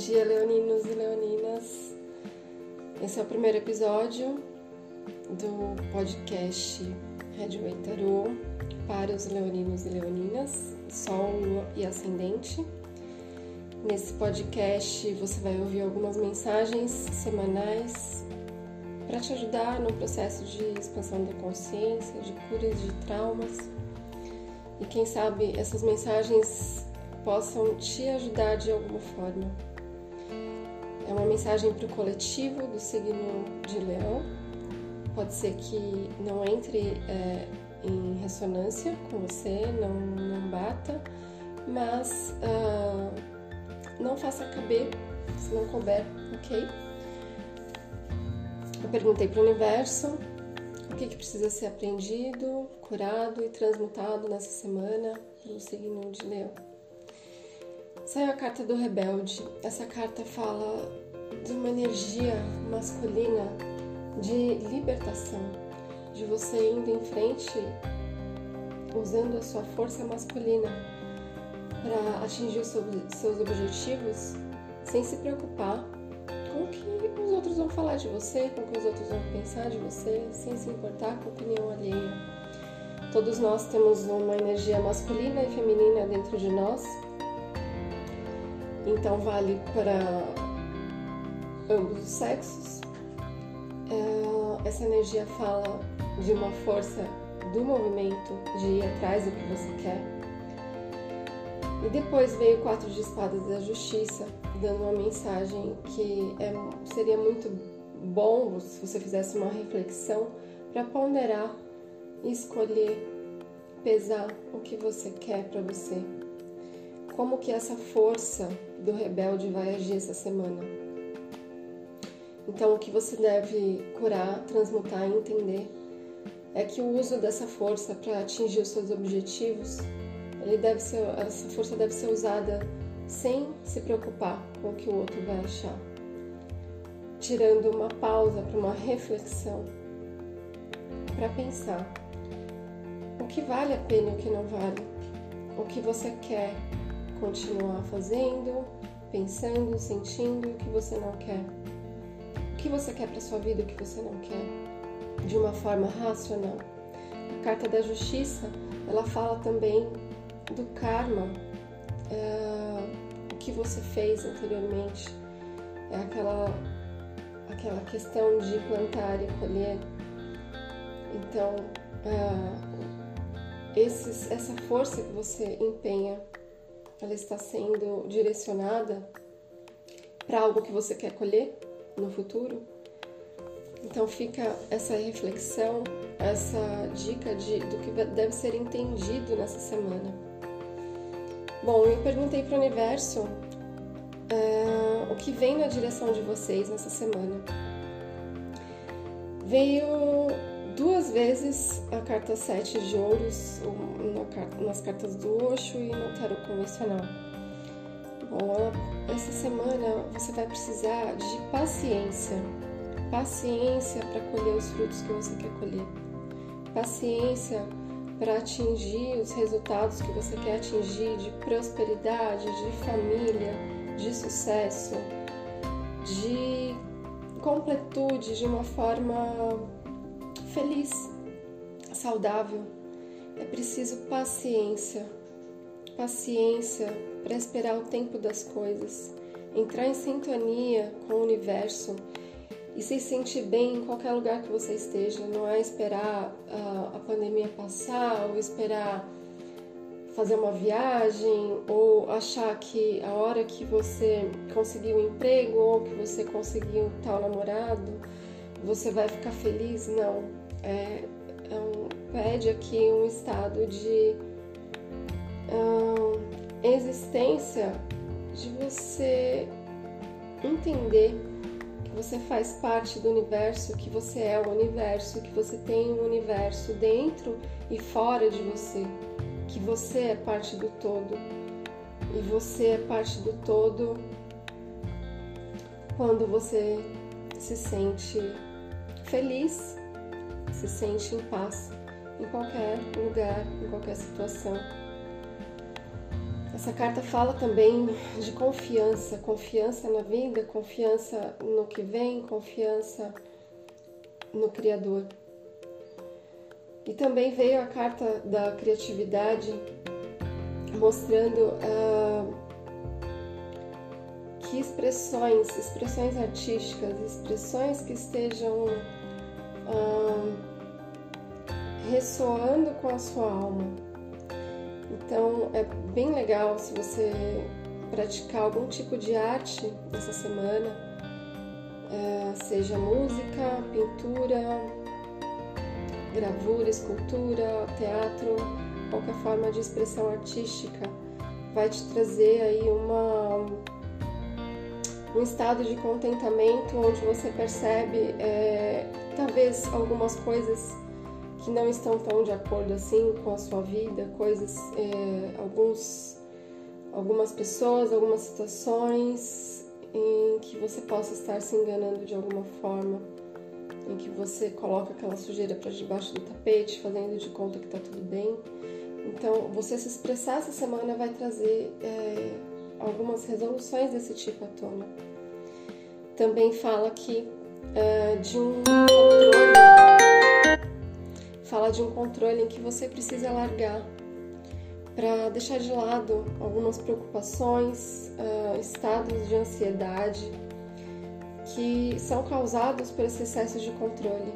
dia, leoninos e leoninas. Esse é o primeiro episódio do podcast Redway Tarot para os leoninos e leoninas, Sol, Lua e Ascendente. Nesse podcast você vai ouvir algumas mensagens semanais para te ajudar no processo de expansão da consciência, de curas de traumas. E quem sabe essas mensagens possam te ajudar de alguma forma. É uma mensagem para o coletivo do signo de Leão. Pode ser que não entre é, em ressonância com você, não, não bata, mas uh, não faça caber se não couber, ok? Eu perguntei para o universo o que, que precisa ser aprendido, curado e transmutado nessa semana pelo signo de Leão. Saiu a carta do rebelde. Essa carta fala de uma energia masculina de libertação, de você indo em frente usando a sua força masculina para atingir seus objetivos sem se preocupar com o que os outros vão falar de você, com o que os outros vão pensar de você, sem se importar com a opinião alheia. Todos nós temos uma energia masculina e feminina dentro de nós então vale para ambos os sexos. É, essa energia fala de uma força do movimento, de ir atrás do que você quer. E depois veio o quatro de espadas da justiça, dando uma mensagem que é, seria muito bom se você fizesse uma reflexão para ponderar e escolher, pesar o que você quer para você. Como que essa força do rebelde vai agir essa semana. Então, o que você deve curar, transmutar e entender é que o uso dessa força para atingir os seus objetivos, ele deve ser, essa força deve ser usada sem se preocupar com o que o outro vai achar, tirando uma pausa para uma reflexão, para pensar o que vale a pena e o que não vale, o que você quer continuar fazendo, pensando, sentindo o que você não quer. Que você quer para sua vida, o que você não quer, de uma forma racional. A carta da justiça, ela fala também do karma, é, o que você fez anteriormente, é aquela aquela questão de plantar e colher. Então, é, esses, essa força que você empenha ela está sendo direcionada para algo que você quer colher no futuro. Então fica essa reflexão, essa dica de, do que deve ser entendido nessa semana. Bom, eu perguntei para o universo uh, o que vem na direção de vocês nessa semana. Veio duas vezes a carta 7 de ouros nas cartas do Osho e no tarot convencional. Bom, essa semana você vai precisar de paciência. Paciência para colher os frutos que você quer colher. Paciência para atingir os resultados que você quer atingir de prosperidade, de família, de sucesso, de completude de uma forma feliz, saudável. É preciso paciência, paciência para esperar o tempo das coisas, entrar em sintonia com o universo e se sentir bem em qualquer lugar que você esteja. Não é esperar a, a pandemia passar ou esperar fazer uma viagem ou achar que a hora que você conseguiu um emprego ou que você conseguiu tal namorado você vai ficar feliz? Não. É, é um, pede aqui um estado de um, existência, de você entender que você faz parte do universo, que você é o universo, que você tem um universo dentro e fora de você, que você é parte do todo. E você é parte do todo quando você se sente feliz, se sente em paz em qualquer lugar, em qualquer situação. Essa carta fala também de confiança, confiança na vida, confiança no que vem, confiança no Criador. E também veio a carta da criatividade, mostrando uh, que expressões, expressões artísticas, expressões que estejam uh, ressoando com a sua alma. Então é bem legal se você praticar algum tipo de arte essa semana, uh, seja música, pintura, gravura, escultura, teatro, qualquer forma de expressão artística vai te trazer aí uma um estado de contentamento onde você percebe é, talvez algumas coisas que não estão tão de acordo assim com a sua vida, coisas, é, alguns, algumas pessoas, algumas situações em que você possa estar se enganando de alguma forma em que você coloca aquela sujeira para debaixo do tapete, fazendo de conta que está tudo bem. Então, você se expressar essa semana vai trazer é, algumas resoluções desse tipo à tona. Também fala aqui é, de um controle, fala de um controle em que você precisa largar para deixar de lado algumas preocupações, uh, estados de ansiedade que são causados por esse excesso de controle.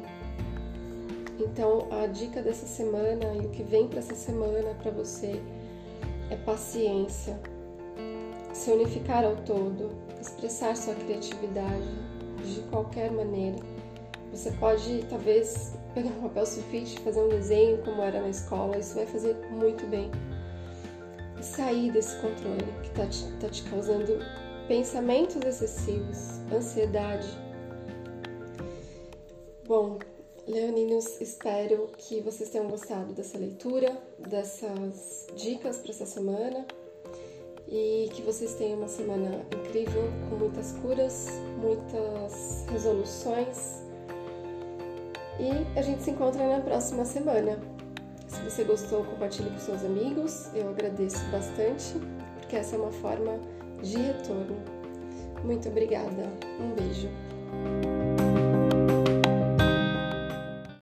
Então, a dica dessa semana e o que vem para essa semana para você é paciência, se unificar ao todo, expressar sua criatividade de qualquer maneira. Você pode, talvez, pegar um papel sulfite, fazer um desenho como era na escola, isso vai fazer muito bem. E sair desse controle que está te, tá te causando pensamentos excessivos, ansiedade. Bom, leoninos, espero que vocês tenham gostado dessa leitura, dessas dicas para essa semana e que vocês tenham uma semana incrível, com muitas curas, muitas resoluções. E a gente se encontra na próxima semana. Se você gostou, compartilhe com seus amigos, eu agradeço bastante, porque essa é uma forma de retorno. Muito obrigada. Um beijo.